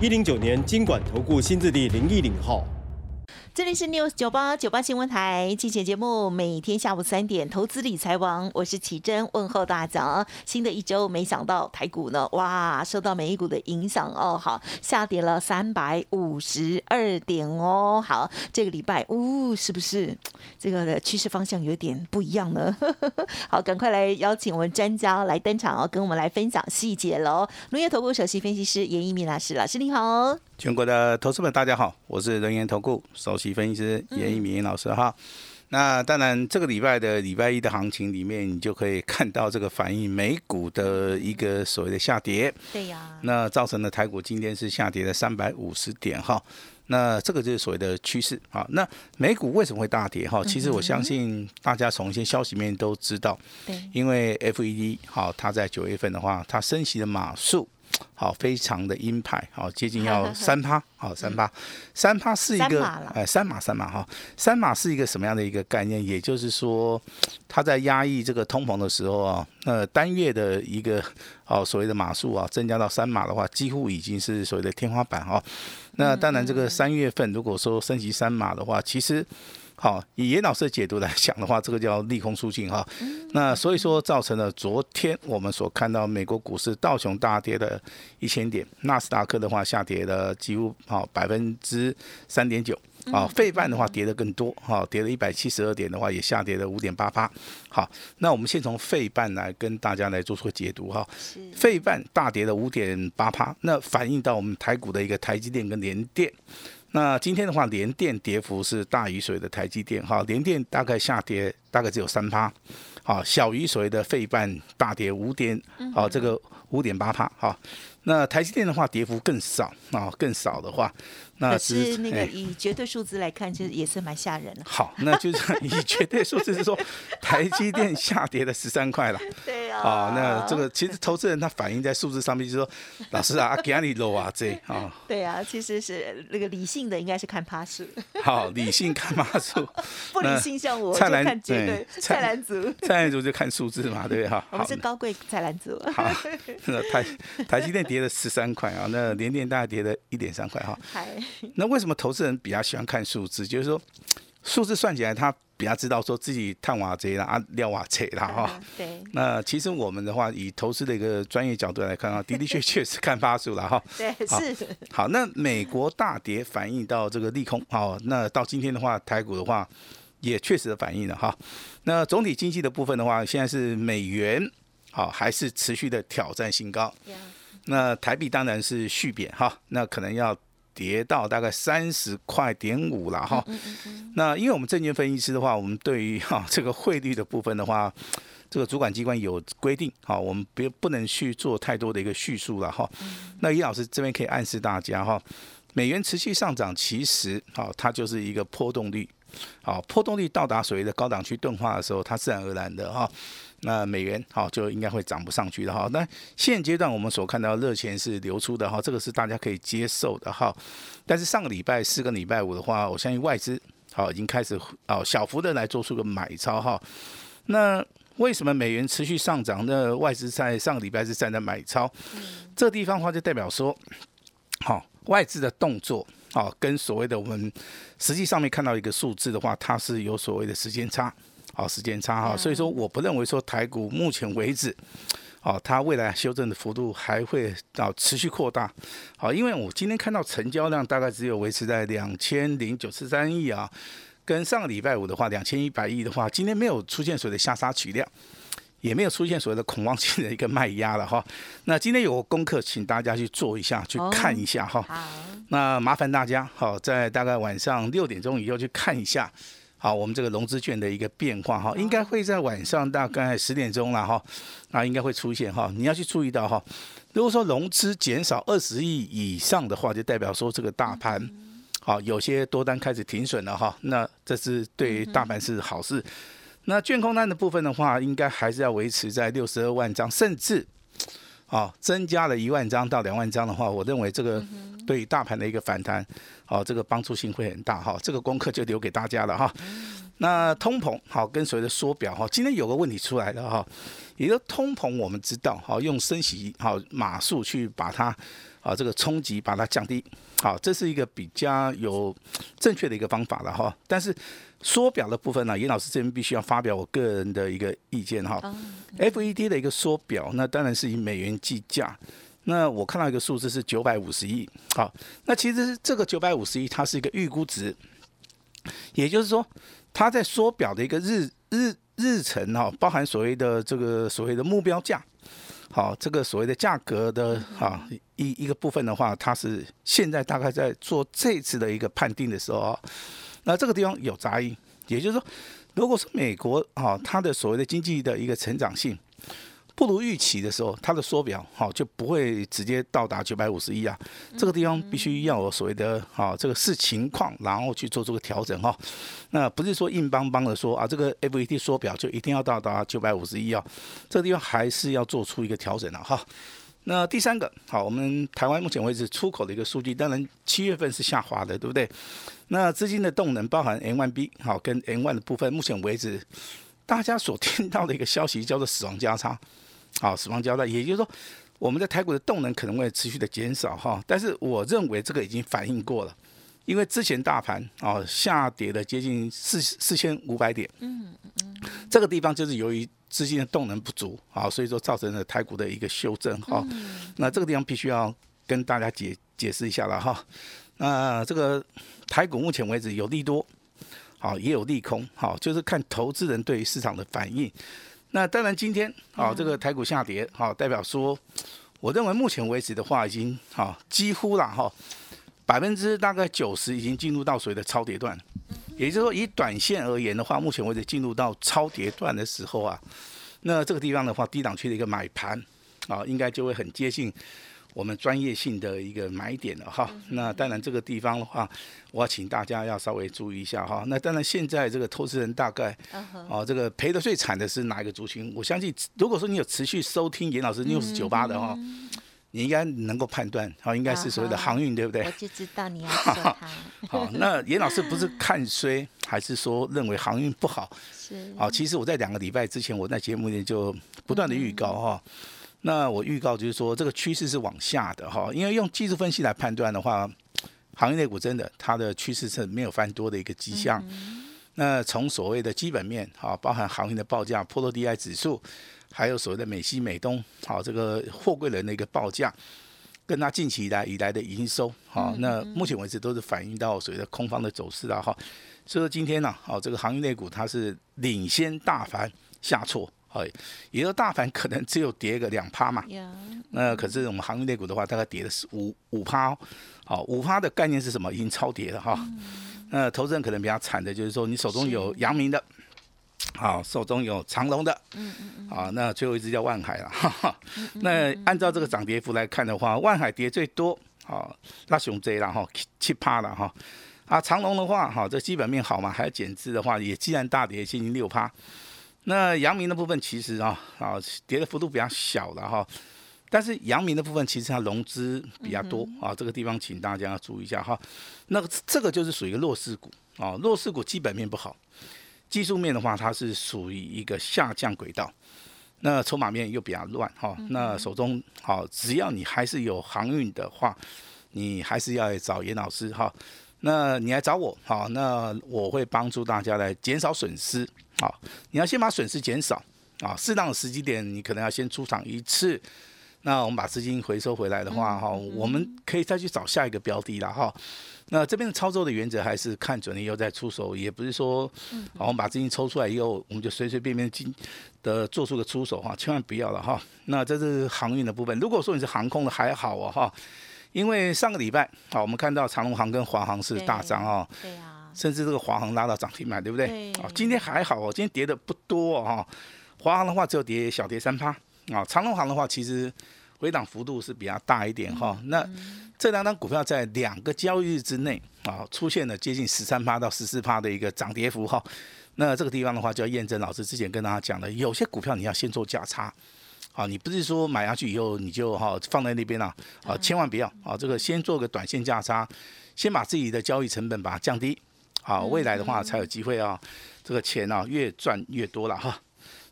一零九年经管投顾新字第零一零号。这里是 News 九八九八新闻台，精选节目，每天下午三点，投资理财王，我是奇珍，问候大家。新的一周，没想到台股呢，哇，受到美股的影响哦，好，下跌了三百五十二点哦，好，这个礼拜，呜，是不是这个的趋势方向有点不一样呢？好，赶快来邀请我们专家来登场哦，跟我们来分享细节喽。农业投顾首席分析师严一鸣老师，老师你好。全国的投资们，大家好，我是人研投顾首席分析师严一鸣老师哈。那当然，这个礼拜的礼拜一的行情里面，你就可以看到这个反映美股的一个所谓的下跌。对呀。那造成了台股今天是下跌了三百五十点哈。那这个就是所谓的趋势啊。那美股为什么会大跌哈？其实我相信大家从一些消息面都知道。对。因为 FED 好，它在九月份的话，它升息的码数。好，非常的鹰派，好，接近要 三趴，好，三趴，三趴是一个，哎，三码三码哈，三码是一个什么样的一个概念？也就是说，它在压抑这个通膨的时候啊，那单月的一个哦所谓的码数啊，增加到三码的话，几乎已经是所谓的天花板哈。那当然，这个三月份如果说升级三码的话，其实。好，以严老师的解读来讲的话，这个叫利空出尽哈。那所以说造成了昨天我们所看到美国股市道琼大跌的一千点，纳斯达克的话下跌了几乎好百分之三点九，啊，费半的话跌的更多，哈，跌了一百七十二点的话也下跌了五点八八。好，那我们先从费半来跟大家来做出个解读哈。费半大跌了五点八八，那反映到我们台股的一个台积电跟联电。那今天的话，连电跌幅是大于所谓的台积电，哈，连电大概下跌大概只有三趴，好，小于所谓的费半大跌五点，好，这个五点八趴，哈。那台积电的话，跌幅更少啊，更少的话，那是那个以绝对数字来看，其实也是蛮吓人的。好，那就是以绝对数字是说，台积电下跌了十三块了。对啊。啊，那这个其实投资人他反映在数字上面，就是说，老师啊，给你 low 啊这啊。对啊，其实是那个理性的应该是看趴数。好，理性看趴数。不理性像我蔡澜对蔡澜族，蔡澜族就看数字嘛，对不对？哈。我们是高贵蔡澜族。好，那台台积电跌。跌了十三块啊，那连电大概跌了一点三块哈。那为什么投资人比较喜欢看数字？就是说，数字算起来，他比较知道说自己探瓦贼啦、啊料瓦贼啦哈。对。那其实我们的话，以投资的一个专业角度来看啊，的的确确是看发数了哈。对，是。好，那美国大跌反映到这个利空，好，那到今天的话，台股的话也确实的反映了哈。那总体经济的部分的话，现在是美元好还是持续的挑战新高。那台币当然是续贬哈，那可能要跌到大概三十块点五了哈。那因为我们证券分析师的话，我们对于 哈这个汇率的部分的话，这个主管机关有规定，哈，我们别不能去做太多的一个叙述了哈。那尹老师这边可以暗示大家哈，美元持续上涨，其实哈它就是一个波动率，好波动率到达所谓的高档区钝化的时候，它自然而然的哈。那美元好就应该会涨不上去的哈。那现阶段我们所看到热钱是流出的哈，这个是大家可以接受的哈。但是上个礼拜四个礼拜五的话，我相信外资好已经开始哦小幅的来做出个买超哈。那为什么美元持续上涨？那外资在上个礼拜是站在买超，这地方的话就代表说，好外资的动作好跟所谓的我们实际上面看到一个数字的话，它是有所谓的时间差。好，时间差哈，所以说我不认为说台股目前为止，哦，它未来修正的幅度还会啊持续扩大。好，因为我今天看到成交量大概只有维持在两千零九十三亿啊，跟上个礼拜五的话两千一百亿的话，今天没有出现所谓的下杀取量，也没有出现所谓的恐慌性的一个卖压了哈。那今天有个功课，请大家去做一下，去看一下哈。那麻烦大家好，在大概晚上六点钟以后去看一下。好，我们这个融资券的一个变化哈，应该会在晚上大概十点钟了哈，啊应该会出现哈，你要去注意到哈，如果说融资减少二十亿以上的话，就代表说这个大盘好有些多单开始停损了哈，那这是对大盘是好事。那券空单的部分的话，应该还是要维持在六十二万张，甚至啊增加了一万张到两万张的话，我认为这个对大盘的一个反弹。好，这个帮助性会很大哈，这个功课就留给大家了哈。那通膨好，跟随的缩表哈，今天有个问题出来了哈，也就通膨我们知道哈，用升息好码数去把它啊这个冲击把它降低，好，这是一个比较有正确的一个方法了哈。但是缩表的部分呢，严老师这边必须要发表我个人的一个意见哈。FED 的一个缩表，那当然是以美元计价。那我看到一个数字是九百五十亿，好，那其实这个九百五十亿它是一个预估值，也就是说，它在缩表的一个日日日程哈，包含所谓的这个所谓的目标价，好，这个所谓的价格的哈一一个部分的话，它是现在大概在做这次的一个判定的时候啊，那这个地方有杂音，也就是说，如果是美国啊，它的所谓的经济的一个成长性。不如预期的时候，它的缩表好就不会直接到达九百五十亿啊。这个地方必须要有所谓的啊这个视情况，然后去做这个调整哈。那不是说硬邦邦的说啊，这个 FED 缩表就一定要到达九百五十亿啊。这个地方还是要做出一个调整的哈。那第三个好，我们台湾目前为止出口的一个数据，当然七月份是下滑的，对不对？那资金的动能包含 N1B 好跟 N1 的部分，目前为止大家所听到的一个消息叫做死亡交叉。好，死亡交代，也就是说，我们在台股的动能可能会持续的减少哈，但是我认为这个已经反映过了，因为之前大盘啊下跌了接近四四千五百点，嗯嗯，这个地方就是由于资金的动能不足啊，所以说造成了台股的一个修正哈，那这个地方必须要跟大家解解释一下了哈，那这个台股目前为止有利多，好也有利空，好就是看投资人对于市场的反应。那当然，今天啊，这个台股下跌，好，代表说，我认为目前为止的话，已经好几乎了哈，百分之大概九十已经进入到所谓的超跌段，也就是说，以短线而言的话，目前为止进入到超跌段的时候啊，那这个地方的话，低档区的一个买盘啊，应该就会很接近。我们专业性的一个买点了哈，那当然这个地方的话，我要请大家要稍微注意一下哈。那当然现在这个投资人大概，哦，这个赔的最惨的是哪一个族群？我相信，如果说你有持续收听严老师 news 九八的哈，你应该能够判断，哦，应该是所谓的航运，对不对？我就知道你要说它。好，那严老师不是看衰，还是说认为航运不好？是。好，其实我在两个礼拜之前，我在节目里就不断的预告哈。那我预告就是说，这个趋势是往下的哈，因为用技术分析来判断的话，行业类股真的它的趋势是没有翻多的一个迹象。那从所谓的基本面哈，包含行业的报价、波罗的海指数，还有所谓的美西、美东，好这个货柜人的一个报价，跟它近期以来以来的营收，好，那目前为止都是反映到所谓的空方的走势了哈。所以说今天呢，好这个行业类股它是领先大盘下挫。哎，也就大盘可能只有跌个两趴嘛，那可是我们航运类股的话，大概跌的是五五趴，好五趴的概念是什么？已经超跌了哈。那投资人可能比较惨的就是说，你手中有阳明的，好，手中有长隆的，嗯嗯嗯，好，那最后一只叫万海了。那按照这个涨跌幅来看的话，万海跌最多，好，那熊 J 了哈，七趴了哈。啊，长隆的话，哈，这基本面好嘛，还有减资的话，也既然大跌，接近六趴。那阳明的部分其实啊啊跌的幅度比较小了哈，但是阳明的部分其实它融资比较多啊，这个地方请大家要注意一下哈。那这个就是属于一个弱势股啊，弱势股基本面不好，技术面的话它是属于一个下降轨道，那筹码面又比较乱哈。那手中好，只要你还是有航运的话，你还是要找严老师哈。那你来找我好，那我会帮助大家来减少损失。好，你要先把损失减少啊，适当的时机点，你可能要先出场一次。那我们把资金回收回来的话，哈，我们可以再去找下一个标的了哈。那这边的操作的原则还是看准了以后再出手，也不是说，好，我们把资金抽出来以后，我们就随随便便进的做出个出手哈，千万不要了哈。那这是航运的部分，如果说你是航空的还好啊哈，因为上个礼拜，好，我们看到长龙航跟华航是大涨啊。对啊。甚至这个华航拉到涨停板，对不对？对啊，今天还好哦，今天跌的不多哦哈。华航的话只有跌小跌三趴啊，长隆航的话其实回档幅度是比较大一点哈。那这两张股票在两个交易日之内啊，出现了接近十三趴到十四趴的一个涨跌幅哈。那这个地方的话，就要验证老师之前跟大家讲的，有些股票你要先做价差。啊，你不是说买下去以后你就哈放在那边了啊？千万不要啊！这个先做个短线价差，先把自己的交易成本把它降低，好，未来的话才有机会啊，这个钱啊越赚越多了哈。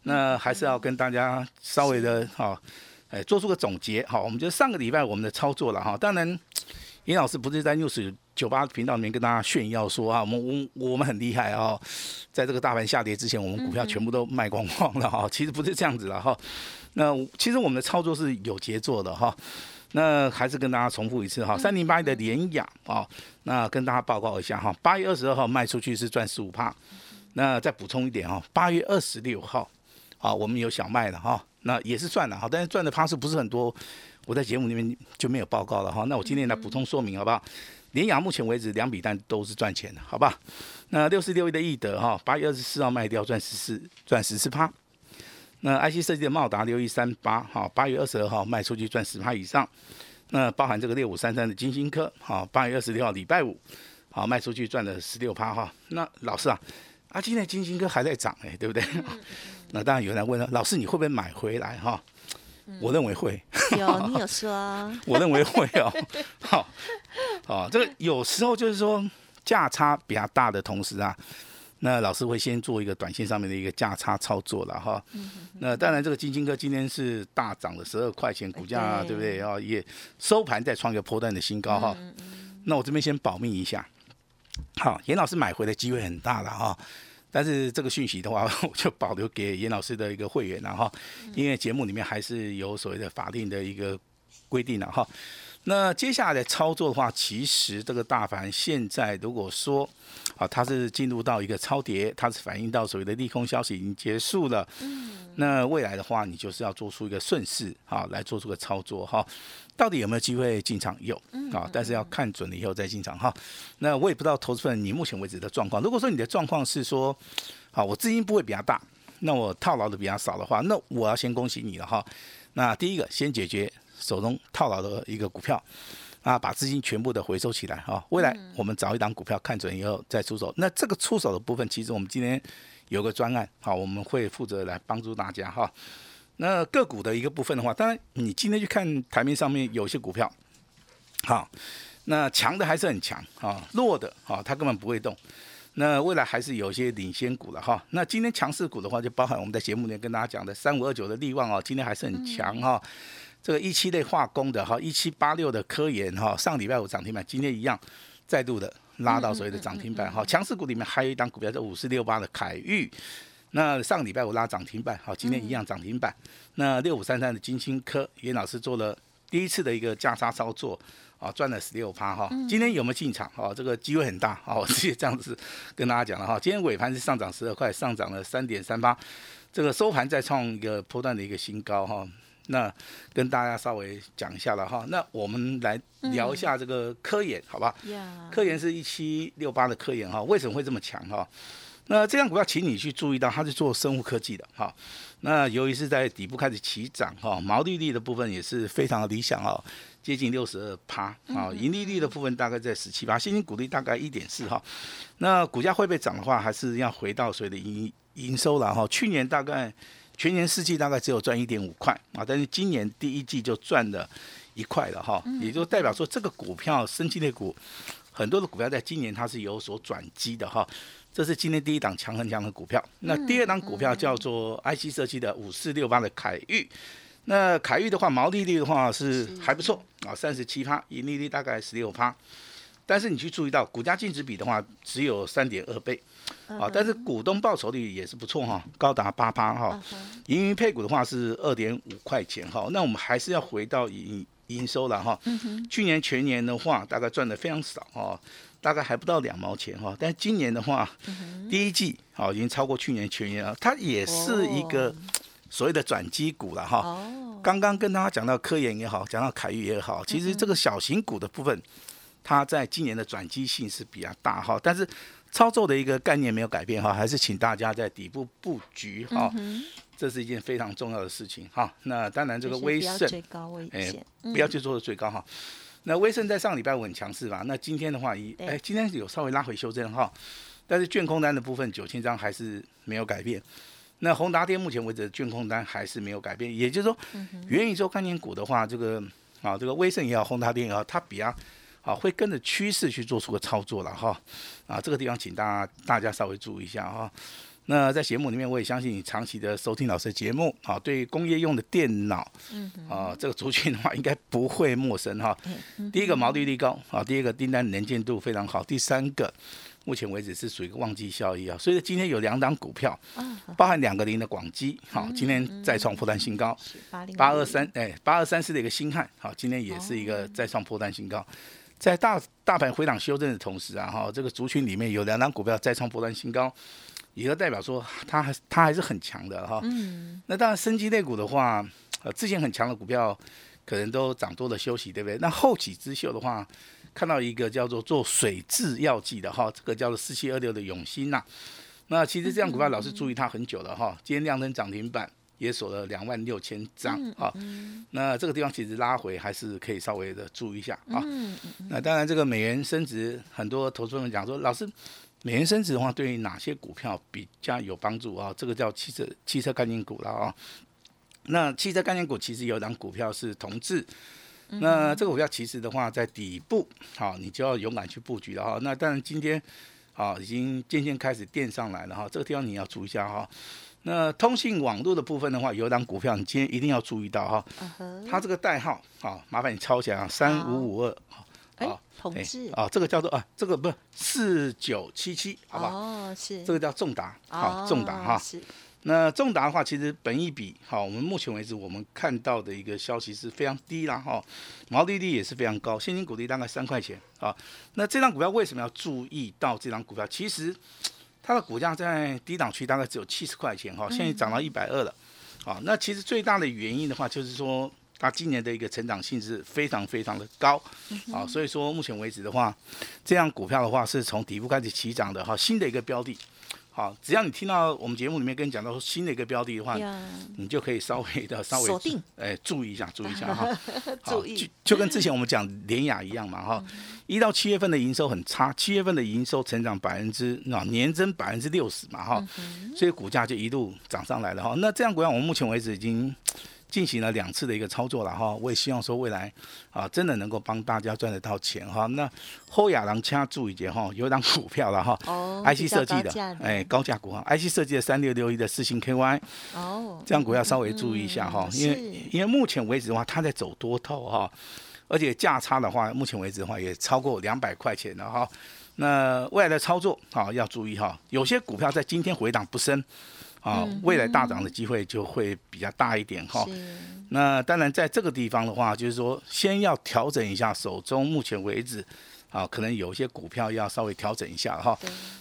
那还是要跟大家稍微的哈，哎，做出个总结好，我们就上个礼拜我们的操作了哈。当然，严老师不是在 news 九八频道里面跟大家炫耀说啊，我们我我们很厉害啊，在这个大盘下跌之前，我们股票全部都卖光光了哈。其实不是这样子的哈。那其实我们的操作是有节奏的哈，那还是跟大家重复一次哈，三零八一的联雅啊，那跟大家报告一下哈，八月二十二号卖出去是赚十五帕，那再补充一点哈，八月二十六号，啊，我们有小卖的哈，那也是赚了哈，但是赚的趴数不是很多，我在节目里面就没有报告了哈，那我今天来补充说明好不好？联雅目前为止两笔单都是赚钱的，好吧？那六四六一的易德哈，八月二十四号卖掉赚十四赚十四趴。那 IC 设计的茂达六一三八，哈，八月二十二号卖出去赚十趴以上。那包含这个六五三三的金星科，好，八月二十六号礼拜五，好卖出去赚了十六趴哈。那老师啊，啊今天金星科还在涨哎，对不对？那当然有人问了，老师你会不会买回来哈？我认为会。有 你有说？我认为会哦。好，好，这个有时候就是说价差比较大的同时啊。那老师会先做一个短线上面的一个价差操作了哈。那当然，这个金金科今天是大涨了十二块钱，股价对不对？啊，也收盘再创一个波段的新高哈。那我这边先保密一下。好，严老师买回的机会很大了哈。但是这个讯息的话，我就保留给严老师的一个会员了哈。因为节目里面还是有所谓的法定的一个规定了哈。那接下来的操作的话，其实这个大盘现在如果说啊，它是进入到一个超跌，它是反映到所谓的利空消息已经结束了。嗯。那未来的话，你就是要做出一个顺势啊，来做出个操作哈。到底有没有机会进场？有啊，但是要看准了以后再进场哈。那我也不知道投资人你目前为止的状况。如果说你的状况是说，好，我资金不会比较大，那我套牢的比较少的话，那我要先恭喜你了哈。那第一个先解决。手中套牢的一个股票，啊，把资金全部的回收起来哈。未来我们找一档股票看准以后再出手。那这个出手的部分，其实我们今天有个专案，好，我们会负责来帮助大家哈。那个股的一个部分的话，当然你今天去看台面上面有些股票，好，那强的还是很强啊，弱的啊，它根本不会动。那未来还是有些领先股了哈。那今天强势股的话，就包含我们在节目里面跟大家讲的三五二九的利旺哦，今天还是很强哈。这个一期类化工的哈，一七八六的科研哈，上礼拜五涨停板，今天一样再度的拉到所谓的涨停板哈。强势股里面还有一档股票叫五四六八的凯域，那上礼拜五拉涨停板，好，今天一样涨停板。那六五三三的金星科，严老师做了第一次的一个价差操作，啊，赚了十六趴哈。今天有没有进场？哦，这个机会很大，哦，我直接这样子跟大家讲了哈。今天尾盘是上涨十二块，上涨了三点三八，这个收盘再创一个波段的一个新高哈。那跟大家稍微讲一下了哈，那我们来聊一下这个科研，好吧？科研是一七六八的科研哈，为什么会这么强哈？那这样股票，请你去注意到，它是做生物科技的哈。那由于是在底部开始起涨哈，毛利率的部分也是非常的理想哦，接近六十二趴啊，盈利率的部分大概在十七趴，现金股利大概一点四哈。那股价会不会涨的话，还是要回到所谓的营营收了哈。去年大概。全年四季大概只有赚一点五块啊，但是今年第一季就赚了一块了哈，也就代表说这个股票升级类股很多的股票在今年它是有所转机的哈，这是今天第一档强很强的股票。那第二档股票叫做 IC 设计的五四六八的凯域，那凯域的话毛利率的话是还不错啊，三十七趴，盈利率大概十六趴。但是你去注意到股价净值比的话，只有三点二倍，啊，但是股东报酬率也是不错哈，高达八趴哈，盈余配股的话是二点五块钱哈，那我们还是要回到营营收了哈，去年全年的话大概赚的非常少哈，大概还不到两毛钱哈，但今年的话，第一季啊已经超过去年全年了，它也是一个所谓的转机股了哈，刚刚跟大家讲到科研也好，讲到凯域也好，其实这个小型股的部分。它在今年的转机性是比较大哈，但是操作的一个概念没有改变哈，还是请大家在底部布局哈，嗯这是一件非常重要的事情哈。那当然这个威盛，哎不要去做的最高哈。那威盛在上礼拜五很强势吧？那今天的话，一对哎，今天有稍微拉回修正哈，但是券空单的部分九千张还是没有改变。那宏达电目前为止的券空单还是没有改变，也就是说，嗯元宇宙概念股的话，这个啊，这个威盛也好，宏达电也好，它比较啊会跟着趋势去做出个操作了哈。啊，这个地方请大家大家稍微注意一下哈。那在节目里面，我也相信你长期的收听老师的节目，啊，对工业用的电脑，嗯啊，这个族群的话应该不会陌生哈。第一个毛利率高啊，第二个订单能见度非常好，第三个目前为止是属于一个旺季效益啊，所以今天有两档股票，包含两个零的广基，好，今天再创破单新高，八二三哎八二三四的一个新汉，好，今天也是一个再创破单新高。在大大盘回档修正的同时啊，哈，这个族群里面有两档股票再创波段新高，也就代表说它还它还是很强的哈。嗯，那当然，升级类股的话，呃，之前很强的股票可能都涨多了休息，对不对？那后起之秀的话，看到一个叫做做水质药剂的哈，这个叫做四七二六的永兴呐、那其实这样股票老是注意它很久了哈，今天亮灯涨停板。也锁了两万六千张啊，那这个地方其实拉回还是可以稍微的注意一下啊。那当然，这个美元升值，很多投资人讲说，老师，美元升值的话，对于哪些股票比较有帮助啊？这个叫汽车汽车概念股了啊。那汽车概念股其实有档股票是同志，那这个股票其实的话在底部，好，你就要勇敢去布局了哈。那当然今天啊已经渐渐开始垫上来了哈，这个地方你要注意一下哈。那通信网络的部分的话，有档股票你今天一定要注意到哈，它这个代号啊，麻烦你抄起来啊，三五五二。哎同志，啊，这个叫做啊，这个不是四九七七，好不好？哦，是这个叫重达，好，重达哈。哦是那重达的话，其实本一比，好，我们目前为止我们看到的一个消息是非常低啦，哈，毛利率也是非常高，现金股利大概三块钱啊。那这张股票为什么要注意到这张股票？其实它的股价在低档区大概只有七十块钱哈，现在涨到一百二了，啊，那其实最大的原因的话，就是说它今年的一个成长性是非常非常的高，啊，所以说目前为止的话，这样股票的话是从底部开始起涨的哈，新的一个标的。好，只要你听到我们节目里面跟你讲到说新的一个标的的话，你就可以稍微的 稍微锁定，哎，注意一下，注意一下哈。好 注意就就跟之前我们讲联雅一样嘛哈，一到七月份的营收很差，七月份的营收成长百分之那年增百分之六十嘛哈，所以股价就一路涨上来了哈。那这样股票我们目前为止已经。进行了两次的一个操作了哈，我也希望说未来啊，真的能够帮大家赚得到钱哈。那后亚郎掐注一点哈，有一档股票了哈、哦 i 比 c 较设计的哎，高价股哈，IC 设计的三六六一的四星 KY，哦，这样股要稍微注意一下哈，嗯因为因为目前为止的话，它在走多头哈，而且价差的话，目前为止的话也超过两百块钱了哈。那未来的操作啊要注意哈，有些股票在今天回档不深啊，未来大涨的机会就会比较大一点哈。那当然，在这个地方的话，就是说，先要调整一下手中目前为止，啊，可能有一些股票要稍微调整一下哈。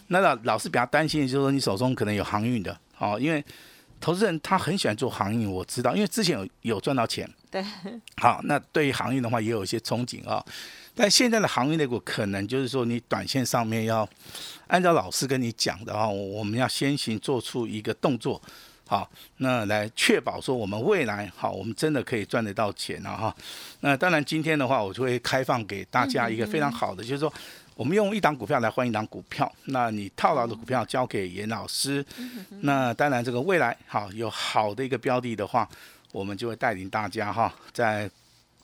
那老老是比较担心的就是说，你手中可能有航运的，哦，因为投资人他很喜欢做航运，我知道，因为之前有有赚到钱。对，好，那对于航运的话，也有一些憧憬啊。但现在的航运类股，可能就是说，你短线上面要按照老师跟你讲的啊，我们要先行做出一个动作。好，那来确保说我们未来好，我们真的可以赚得到钱了哈。那当然今天的话，我就会开放给大家一个非常好的，就是说我们用一档股票来换一档股票，那你套牢的股票交给严老师。那当然这个未来好有好的一个标的的话，我们就会带领大家哈，在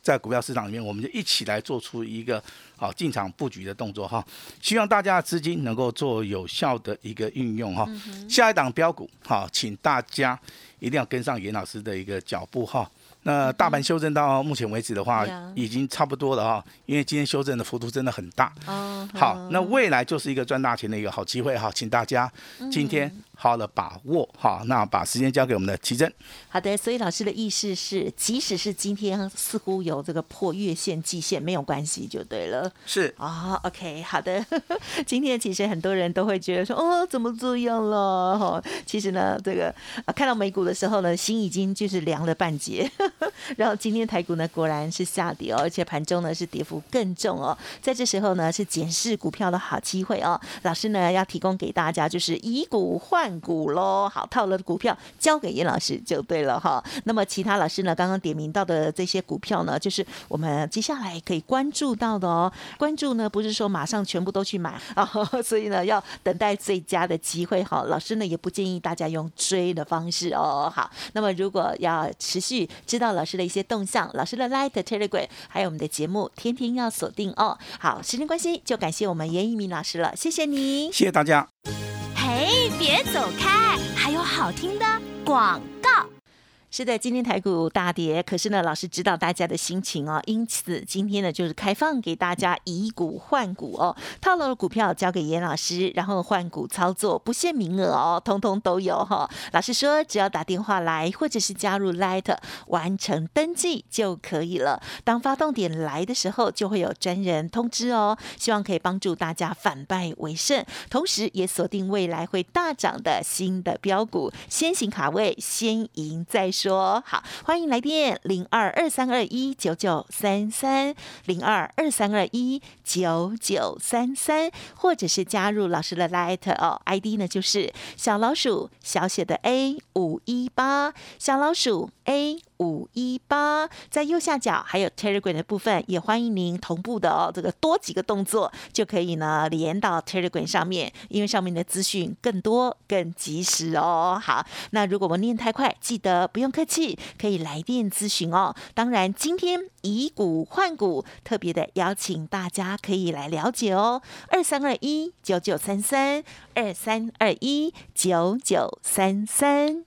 在股票市场里面，我们就一起来做出一个好进场布局的动作哈。希望大家的资金能够做有效的一个运用哈。下一档标股哈，请大家一定要跟上严老师的一个脚步哈。那大盘修正到目前为止的话已经差不多了哈，因为今天修正的幅度真的很大。哦，好，那未来就是一个赚大钱的一个好机会哈，请大家今天好好的把握好。那把时间交给我们的奇珍。好的，所以老师的意思是，即使是今天似乎有这个破月线、季线，没有关系就对了。是啊、o k 好的。今天其实很多人都会觉得说，哦，怎么这样了？哈，其实呢，这个、啊、看到美股的时候呢，心已经就是凉了半截。然后今天台股呢果然是下跌哦，而且盘中呢是跌幅更重哦。在这时候呢是检视股票的好机会哦。老师呢要提供给大家就是以股换股喽，好套了的股票交给严老师就对了哈。那么其他老师呢刚刚点名到的这些股票呢，就是我们接下来可以关注到的哦。关注呢不是说马上全部都去买啊，所以呢要等待最佳的机会哈。老师呢也不建议大家用追的方式哦。好，那么如果要持续知道老师的一些动向，老师的 Light Telegram，还有我们的节目，天天要锁定哦。好，时间关系，就感谢我们严一鸣老师了，谢谢你，谢谢大家。嘿，别走开，还有好听的广告。是的，今天台股大跌，可是呢，老师知道大家的心情哦，因此今天呢就是开放给大家以股换股哦，套牢的股票交给严老师，然后换股操作，不限名额哦，通通都有哈。老师说，只要打电话来或者是加入 Light 完成登记就可以了。当发动点来的时候，就会有专人通知哦。希望可以帮助大家反败为胜，同时也锁定未来会大涨的新的标股，先行卡位，先赢再。说好，欢迎来电零二二三二一九九三三零二二三二一九九三三，或者是加入老师的 Light 哦，ID 呢就是小老鼠小写的 A 五一八小老鼠 A。五一八，在右下角还有 Telegram 的部分，也欢迎您同步的哦。这个多几个动作就可以呢，连到 Telegram 上面，因为上面的资讯更多、更及时哦。好，那如果我念太快，记得不用客气，可以来电咨询哦。当然，今天以股换股，特别的邀请大家可以来了解哦。二三二一九九三三，二三二一九九三三。